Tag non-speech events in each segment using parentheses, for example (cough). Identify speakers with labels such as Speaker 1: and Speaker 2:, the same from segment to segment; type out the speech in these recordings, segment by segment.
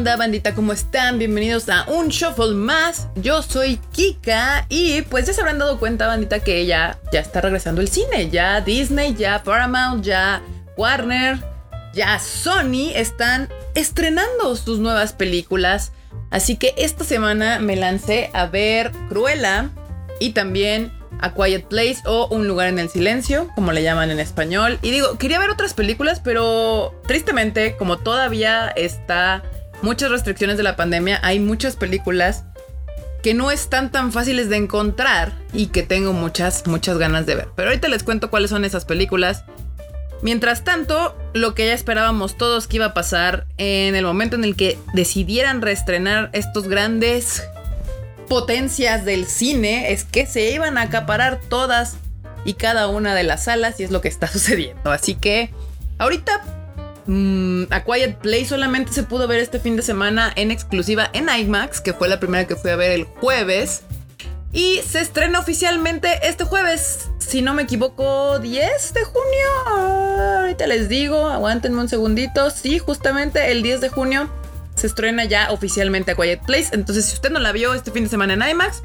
Speaker 1: onda, bandita? ¿Cómo están? Bienvenidos a un shuffle más. Yo soy Kika y pues ya se habrán dado cuenta, bandita, que ya, ya está regresando el cine. Ya Disney, ya Paramount, ya Warner, ya Sony están estrenando sus nuevas películas. Así que esta semana me lancé a ver Cruella y también A Quiet Place o Un lugar en el silencio, como le llaman en español. Y digo, quería ver otras películas, pero tristemente, como todavía está muchas restricciones de la pandemia, hay muchas películas que no están tan fáciles de encontrar y que tengo muchas, muchas ganas de ver. Pero ahorita les cuento cuáles son esas películas. Mientras tanto, lo que ya esperábamos todos que iba a pasar en el momento en el que decidieran reestrenar estos grandes potencias del cine es que se iban a acaparar todas y cada una de las salas y es lo que está (laughs) sucediendo. Así que ahorita mm, A Quiet Play solamente se pudo ver este fin de semana en exclusiva en IMAX, que fue la primera que fui a ver el jueves. Y se estrena oficialmente este jueves, si no me equivoco, 10 de junio. Ahorita les digo, aguántenme un segundito. Sí, justamente el 10 de junio se estrena ya oficialmente a Quiet Place. Entonces, si usted no la vio este fin de semana en IMAX,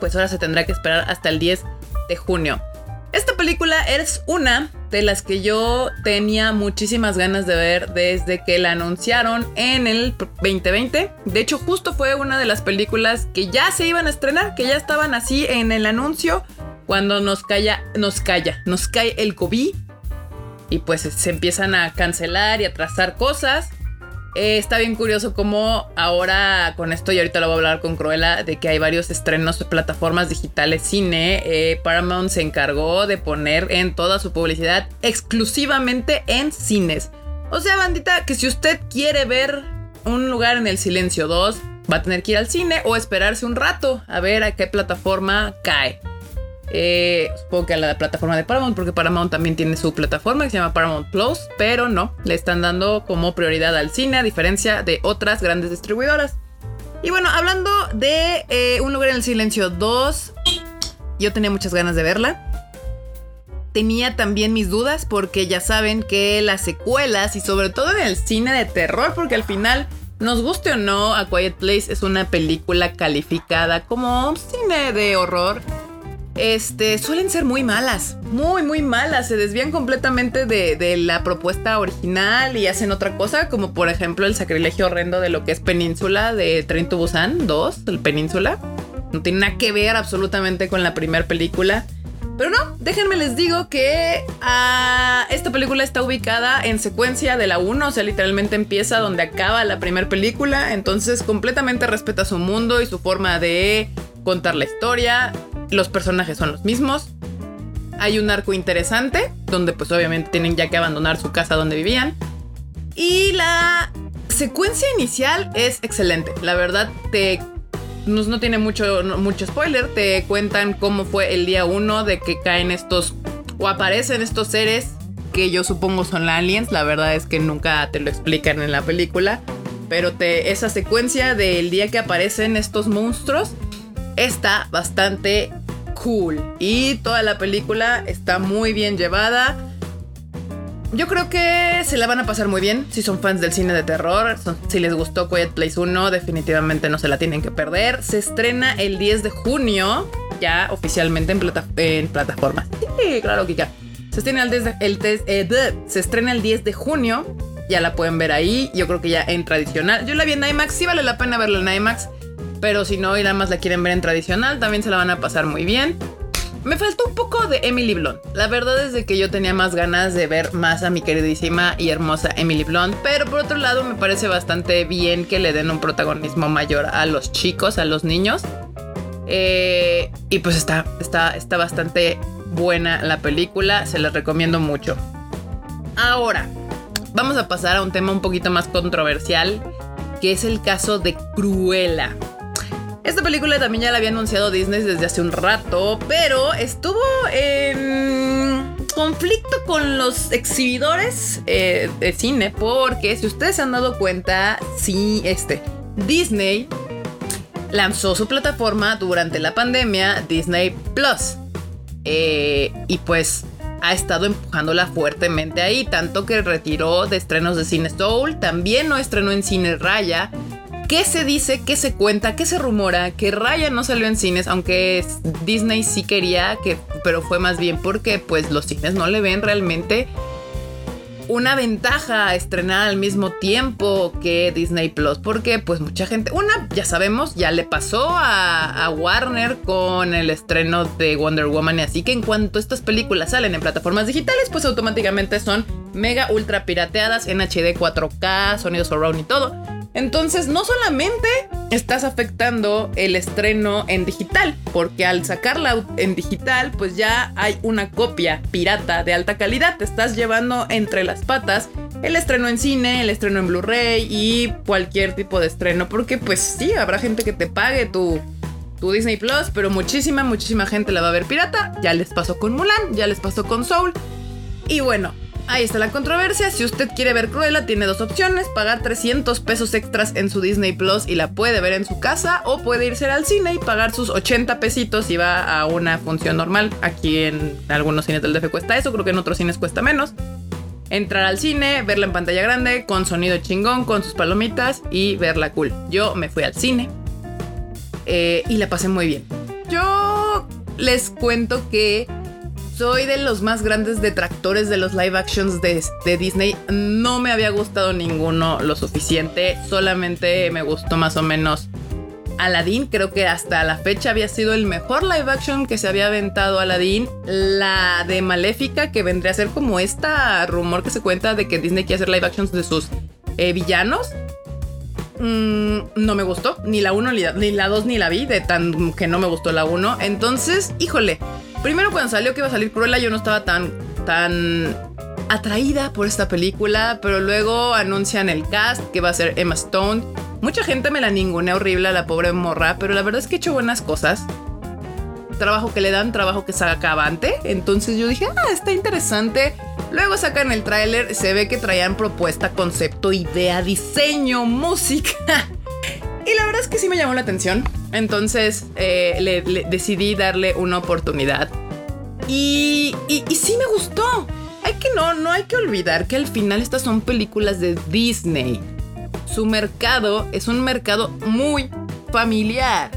Speaker 1: pues ahora se tendrá que esperar hasta el 10 de junio. Esta película es una de las que yo tenía muchísimas ganas de ver desde que la anunciaron en el 2020. De hecho, justo fue una de las películas que ya se iban a estrenar, que ya estaban así en el anuncio cuando nos calla, nos calla, nos cae el COVID y pues se empiezan a cancelar y a trazar cosas. Eh, está bien curioso cómo ahora con esto, y ahorita lo voy a hablar con Cruella, de que hay varios estrenos de plataformas digitales cine. Eh, Paramount se encargó de poner en toda su publicidad exclusivamente en cines. O sea, bandita, que si usted quiere ver un lugar en el silencio 2, va a tener que ir al cine o esperarse un rato a ver a qué plataforma cae. Eh, supongo que a la plataforma de Paramount, porque Paramount también tiene su plataforma que se llama Paramount Plus, pero no, le están dando como prioridad al cine, a diferencia de otras grandes distribuidoras. Y bueno, hablando de eh, Un lugar en el silencio 2, yo tenía muchas ganas de verla. Tenía también mis dudas porque ya saben que las secuelas y sobre todo en el cine de terror, porque al final, nos guste o no, A Quiet Place es una película calificada como cine de horror este, suelen ser muy malas, muy, muy malas. Se desvían completamente de, la propuesta original y hacen otra cosa, como por ejemplo el sacrilegio horrendo de lo que es Península de Tren to Busan 2, el Península. No tiene nada que ver absolutamente con la primera película. Pero no, déjenme les digo que ah, esta película está ubicada en secuencia de la 1, o sea, literalmente empieza donde acaba la primera película, entonces completamente respeta su mundo y su forma de contar la historia. Los personajes son los mismos. Hay un arco interesante, donde pues obviamente tienen ya que abandonar su casa donde vivían. Y la secuencia inicial es excelente. La verdad, te no, no tiene mucho, mucho spoiler. Te cuentan cómo fue el día uno de que caen estos o aparecen estos seres que yo supongo son aliens. La verdad es que nunca te lo explican en la película. Pero te, esa secuencia del día que aparecen estos monstruos está bastante cool. Y toda la película está muy bien llevada. Yo creo que se la van a pasar muy bien si son fans del cine de terror. si les gustó Quiet Place 1, definitivamente no se la tienen que perder. Se estrena el 10 de junio, ya oficialmente en, en plataformas. Sí, claro, Kika. Se estrena el 10 de, eh, se estrena el 10 de junio. Ya la pueden ver ahí. Yo creo que ya en tradicional. Yo la vi en IMAX. Sí vale la pena verla en IMAX. Pero si no y nada más la quieren ver en tradicional, también se la van a pasar muy bien. Me faltó un poco de Emily Blunt. La verdad es de que yo tenía más ganas de ver más a mi queridísima y hermosa Emily Blunt. Pero por otro lado, me parece bastante bien que le den un protagonismo mayor a los chicos, a los niños. Eh, y pues está, está, está bastante buena la película. Se la recomiendo mucho. Ahora, vamos a pasar a un tema un poquito más controversial. Que es el caso de Cruella. Esta película también ya la había anunciado Disney desde hace un rato, pero estuvo en conflicto con los exhibidores eh, de cine, porque si ustedes se han dado cuenta, sí, este, Disney lanzó su plataforma durante la pandemia, Disney Plus. Eh, y pues ha estado empujándola fuertemente ahí, tanto que retiró de estrenos de cine Soul, también no estrenó en cine Raya. ¿Qué se dice? ¿Qué se cuenta? ¿Qué se rumora? Que Raya no salió en cines, aunque Disney sí quería que, pero fue más bien porque pues los cines no le ven realmente una ventaja estrenar al mismo tiempo que Disney Plus, porque pues mucha gente, una, ya sabemos, ya le pasó a, a, Warner con el estreno de Wonder Woman, así que en cuanto estas películas salen en plataformas digitales, pues automáticamente son mega ultra pirateadas en HD 4K, sonidos surround y todo. Entonces no solamente estás afectando el estreno en digital, porque al sacarla en digital pues ya hay una copia pirata de alta calidad, te estás llevando entre las patas el estreno en cine, el estreno en Blu-ray y cualquier tipo de estreno, porque pues sí, habrá gente que te pague tu, tu Disney Plus, pero muchísima, muchísima gente la va a ver pirata, ya les pasó con Mulan, ya les pasó con Soul. Y bueno, Ahí está la controversia. Si usted quiere ver Cruella, tiene dos opciones: pagar 300 pesos extras en su Disney Plus y la puede ver en su casa, o puede irse al cine y pagar sus 80 pesitos y va a una función normal. Aquí en algunos cines del DF cuesta eso, creo que en otros cines cuesta menos. Entrar al cine, verla en pantalla grande, con sonido chingón, con sus palomitas y verla cool. Yo me fui al cine eh, y la pasé muy bien. Yo les cuento que soy de los más grandes detractores de los live actions de, Disney. No me había gustado ninguno lo suficiente. Solamente me gustó más o menos Aladdin. Creo que hasta la fecha había sido el mejor live action que se había aventado Aladdin. La de Maléfica, que vendría a ser como esta rumor que se cuenta de que Disney quiere hacer live actions de sus eh, villanos. Mm, no me gustó. Ni la 1, ni la 2, ni la vi. De tan que no me gustó la 1. Entonces, híjole. Primero cuando salió que iba a salir Cruella yo no estaba tan, tan atraída por esta película, pero luego anuncian el cast que va a ser Emma Stone. Mucha gente me la ningunea horrible a la pobre morra, pero la verdad es que he hecho buenas cosas. Trabajo que le dan, trabajo que saca avante. Entonces yo dije, ah, está interesante. Luego sacan el tráiler, se ve que traían propuesta, concepto, idea, diseño, música. (laughs) y la verdad es que sí me llamó la atención. Entonces eh, le, decidí darle una oportunidad. Y, y, sí me gustó. Hay que no, no hay que olvidar que al final estas son películas de Disney. Su mercado es un mercado muy familiar.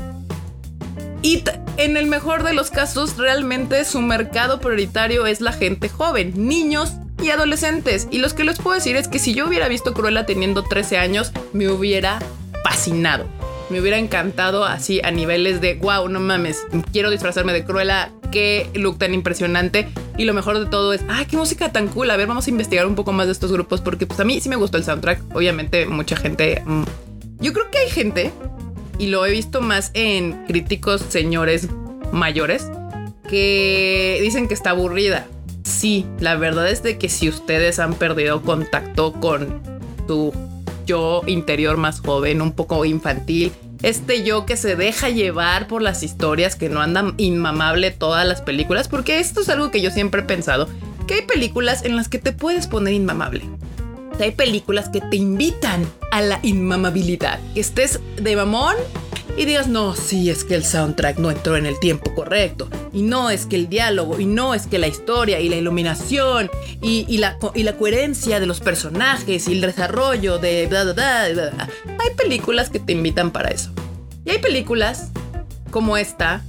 Speaker 1: Y en el mejor de los casos, realmente su mercado prioritario es la gente joven, niños y adolescentes. Y los que les puedo decir es que si yo hubiera visto Cruella teniendo 13 años, me hubiera fascinado me hubiera encantado así a niveles de wow, no mames, quiero disfrazarme de Cruella, qué look tan impresionante. Y lo mejor de todo es, ay, qué música tan cool. A ver, vamos a investigar un poco más de estos grupos porque pues a mí sí me gustó el soundtrack. Obviamente mucha gente... Mm, yo creo que hay gente, y lo he visto más en críticos señores mayores, que dicen que está aburrida. Sí, la verdad es de que si ustedes han perdido contacto con tu yo interior más joven, un poco infantil, este yo que se deja llevar por las historias, que no anda inmamable todas las películas, porque esto es algo que yo siempre he pensado, que hay películas en las que te puedes poner inmamable. Hay películas que te invitan a la inmamabilidad, que estés de mamón y digas, no, sí, es que el soundtrack no entró en el tiempo correcto, y no es que el diálogo, y no es que la historia, y la iluminación, y, la, y la coherencia de los personajes, y el desarrollo de... Bla, bla, bla, hay películas que te invitan para eso. Y hay películas como esta,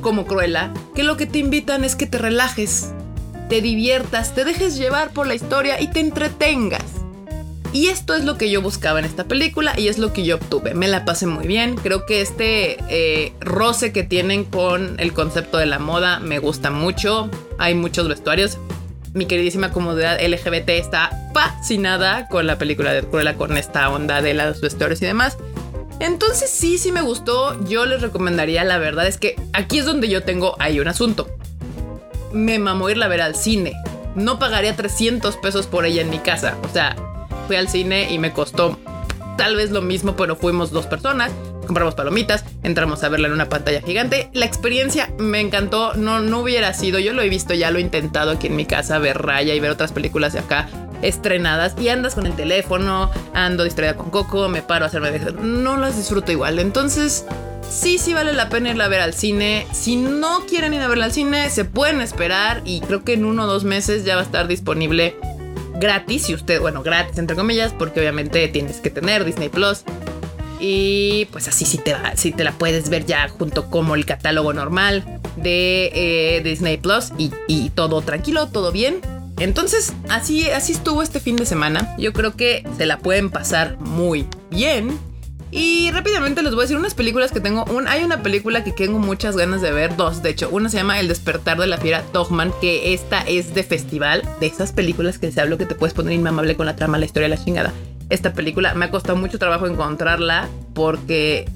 Speaker 1: como Cruella, que lo que te invitan es que te relajes, te diviertas, te dejes llevar por la historia y te entretengas. Y esto es lo que yo buscaba en esta película y es lo que yo obtuve. Me la pasé muy bien. Creo que este eh, roce que tienen con el concepto de la moda me gusta mucho. Hay muchos vestuarios. Mi queridísima comunidad LGBT está fascinada con la película de Cruella, con esta onda de los vestuarios y demás. Entonces sí, sí me gustó. Yo les recomendaría, la verdad es que aquí es donde yo tengo ahí un asunto. Me mamó irla a ver al cine. No pagaría 300 pesos por ella en mi casa. O sea, fui al cine y me costó tal vez lo mismo, pero fuimos dos personas, compramos palomitas, entramos a verla en una pantalla gigante. La experiencia me encantó, no, no hubiera sido, yo lo he visto, ya lo he intentado aquí en mi casa, ver Raya y ver otras películas de acá estrenadas y andas con el teléfono, ando distraída con Coco, me paro a hacerme. No las disfruto igual, entonces sí, sí vale la pena irla a ver al cine. Si no quieren ir a verla al cine, se pueden esperar y creo que en uno o dos meses ya va a estar disponible gratis. Si usted, bueno, gratis entre comillas, porque obviamente tienes que tener Disney Plus. Y pues así sí te, va, sí te la puedes ver ya junto como el catálogo normal de eh, Disney Plus y, y todo tranquilo, todo bien. Entonces, así, así estuvo este fin de semana. Yo creo que se la pueden pasar muy bien. Y rápidamente les voy a decir unas películas que tengo. Un, hay una película que tengo muchas ganas de ver, dos de hecho. Una se llama El despertar de la fiera Dogman, que esta es de festival, de esas películas que se habla que te puedes poner inmamable con la trama, la historia, la chingada. Esta película me ha costado mucho trabajo encontrarla porque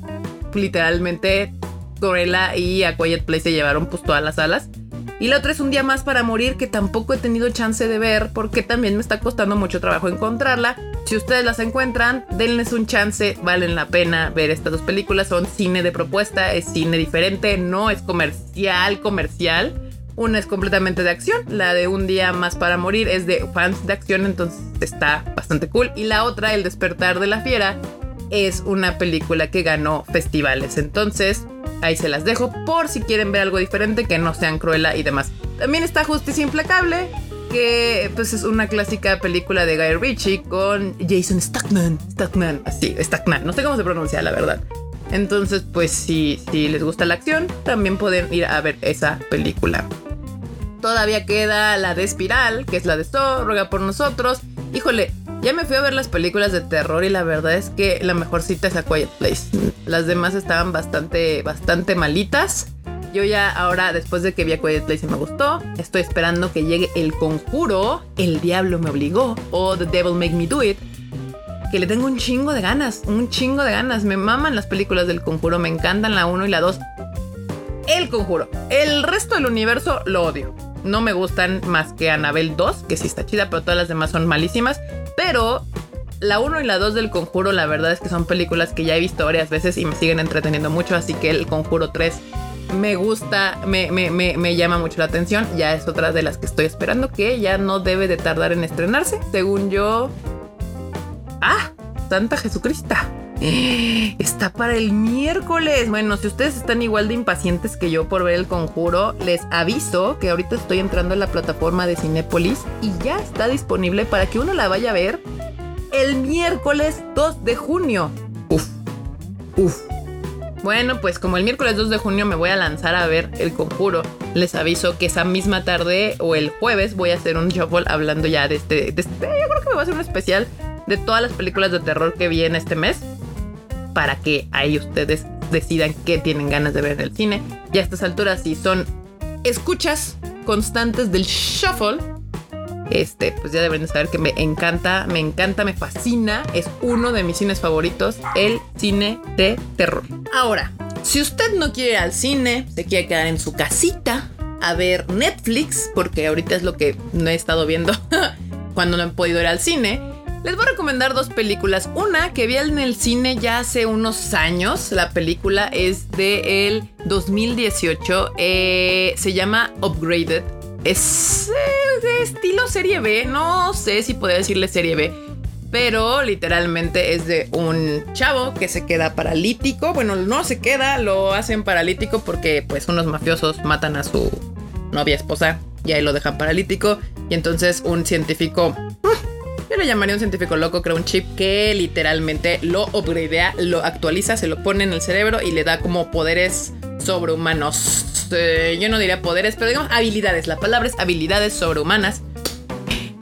Speaker 1: literalmente Gorilla y A Quiet Place se llevaron pues todas las alas. Y la otra es Un día más para morir que tampoco he tenido chance de ver porque también me está costando mucho trabajo encontrarla. Si ustedes las encuentran, denles un chance, valen la pena ver estas dos películas. Son cine de propuesta, es cine diferente, no es comercial, comercial. Una es completamente de acción, la de Un día más para morir es de fans de acción, entonces está bastante cool. Y la otra, El despertar de la fiera, es una película que ganó festivales. Entonces, Ahí se las dejo por si quieren ver algo diferente que no sean Cruella y demás. También está Justicia Implacable, que pues es una clásica película de Guy Ritchie con Jason Statham. Statham, así, Statham. No sé cómo se pronuncia, la verdad. Entonces, pues si, si les gusta la acción, también pueden ir a ver esa película. Todavía queda la de Espiral, que es la de So, ruega por nosotros. Híjole, ya me fui a ver las películas de terror y la verdad es que la mejor cita es A Quiet Place. Las demás estaban bastante, bastante malitas. Yo ya ahora, después de que vi A Quiet Place y me gustó, estoy esperando que llegue El Conjuro, El Diablo me obligó o The Devil Make Me Do It. Que le tengo un chingo de ganas, un chingo de ganas. Me maman las películas del Conjuro, me encantan la 1 y la 2. El Conjuro. El resto del universo lo odio. No me gustan más que Anabel 2, que sí está chida, pero todas las demás son malísimas. Pero la 1 y la 2 del Conjuro, la verdad es que son películas que ya he visto varias veces y me siguen entreteniendo mucho. Así que el Conjuro 3 me gusta, me, me, llama mucho la atención. Ya es otra de las que estoy esperando que ya no debe de tardar en estrenarse. Según yo. ¡Ah! Santa Jesucristo. (gasps) Está para el miércoles. Bueno, si ustedes están igual de impacientes que yo por ver el conjuro, les aviso que ahorita estoy entrando en la plataforma de Cinépolis y ya está disponible para que uno la vaya a ver el miércoles 2 de junio. Uf, uf. Bueno, pues como el miércoles 2 de junio me voy a lanzar a ver el conjuro, les aviso que esa misma tarde o el jueves voy a hacer un shuffle hablando ya de este, de este. Yo creo que me voy a hacer un especial de todas las películas de terror que vi en este mes para que ahí ustedes decidan qué tienen ganas de ver en el cine. Y a estas alturas, si son escuchas constantes del shuffle, este, pues ya deben saber que me encanta, me encanta, me fascina. Es uno de mis cines favoritos, el cine de terror. Ahora, si usted no quiere ir al cine, se quiere quedar en su casita a ver Netflix, porque ahorita es lo que no he estado viendo (laughs) cuando no he podido ir al cine les voy a recomendar dos películas. Una que vi en el cine ya hace unos años. La película es de el 2018. Eh, se llama Upgraded. Es eh, de estilo serie B. No sé si podría decirle serie B. Pero literalmente es de un chavo que se queda paralítico. Bueno, no se queda, lo hacen paralítico porque pues unos mafiosos matan a su novia esposa y ahí lo dejan paralítico. Y entonces un científico yo le llamaría un científico loco, crea un chip que literalmente lo upgradea, lo actualiza, se lo pone en el cerebro y le da como poderes sobrehumanos. Eh, yo no diría poderes, pero digamos habilidades. La palabra es habilidades sobrehumanas.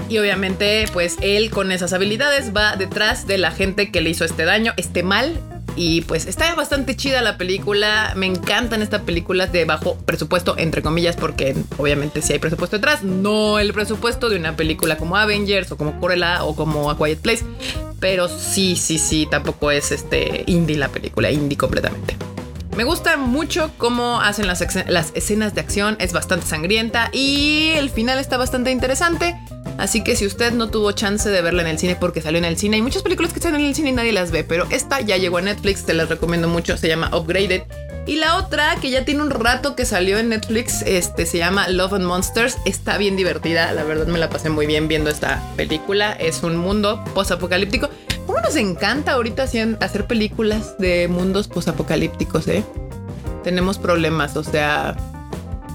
Speaker 1: Y obviamente, pues él con esas habilidades va detrás de la gente que le hizo este daño, este mal, y pues está bastante chida la película. Me encantan estas películas de bajo presupuesto, entre comillas, porque obviamente si hay presupuesto detrás, no el presupuesto de una película como Avengers o como Corella o como A Quiet Place. Pero sí, sí, sí, tampoco es este indie la película, indie completamente. Me gusta mucho cómo hacen las, escenas de acción, es bastante sangrienta y el final está bastante interesante. Así que si usted no tuvo chance de verla en el cine porque salió en el cine, hay muchas películas que están en el cine y nadie las ve, pero esta ya llegó a Netflix, te las recomiendo mucho, se llama Upgraded. Y la otra, que ya tiene un rato que salió en Netflix, este, se llama Love and Monsters. Está bien divertida, la verdad me la pasé muy bien viendo esta película. Es un mundo post-apocalíptico. ¿Cómo nos encanta ahorita hacer películas de mundos post-apocalípticos, eh? tenemos problemas. O sea,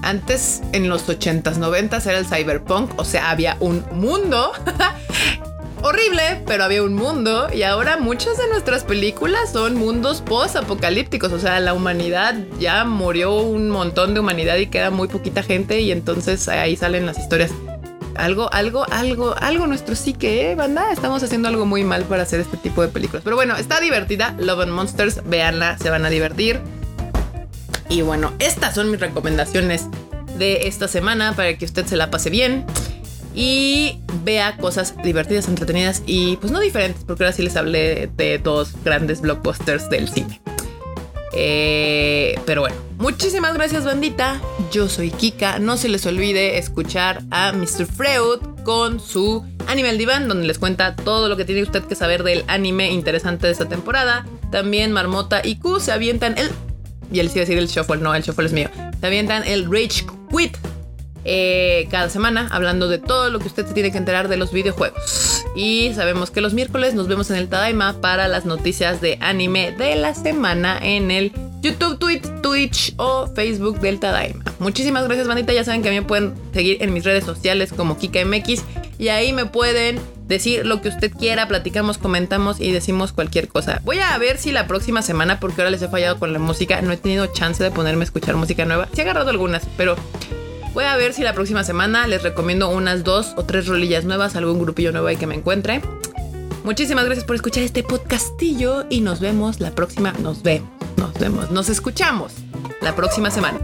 Speaker 1: antes en los 80s, 90s era el cyberpunk, o sea, había un mundo (laughs) horrible, pero había un mundo y ahora muchas de nuestras películas son mundos post-apocalípticos, o sea, la humanidad ya murió un montón de humanidad y queda muy poquita gente y entonces ahí salen las historias. Algo, algo, algo, algo nuestro sí que, ¿eh, banda? Estamos haciendo algo muy mal para hacer este tipo de películas. Pero bueno, está divertida. Love and Monsters, véanla, se van a divertir. Y bueno, estas son mis recomendaciones de esta semana para que usted se la pase bien y vea cosas divertidas, entretenidas y pues no diferentes, porque ahora sí les hablé de dos grandes blockbusters del cine. Eh, pero bueno, muchísimas gracias bandita. Yo soy Kika. No se les olvide escuchar a Mr. Freud con su Animal Divan, donde les cuenta todo lo que tiene usted que saber del anime interesante de esta temporada. También Marmota y Q se avientan el... Y él sí decir el shuffle, no, el shuffle es mío. Se avientan el Rage Quit eh, cada semana hablando de todo lo que usted se tiene que enterar de los videojuegos. Y sabemos que los miércoles nos vemos en el Tadaima para las noticias de anime de la semana en el YouTube, Twitch, Twitch o Facebook del Tadaima. Muchísimas gracias, bandita. Ya saben que a mí me pueden seguir en mis redes sociales como KikaMX y ahí me pueden decir lo que usted quiera, platicamos, comentamos y decimos cualquier cosa. Voy a ver si la próxima semana, porque ahora les he fallado con la música, no he tenido chance de ponerme a escuchar música nueva. Sí he agarrado algunas, pero Voy a ver si la próxima semana les recomiendo unas dos o tres rolillas nuevas, algún grupillo nuevo ahí que me encuentre. Muchísimas gracias por escuchar este podcastillo y nos vemos la próxima. Nos vemos, nos vemos, nos escuchamos la próxima semana.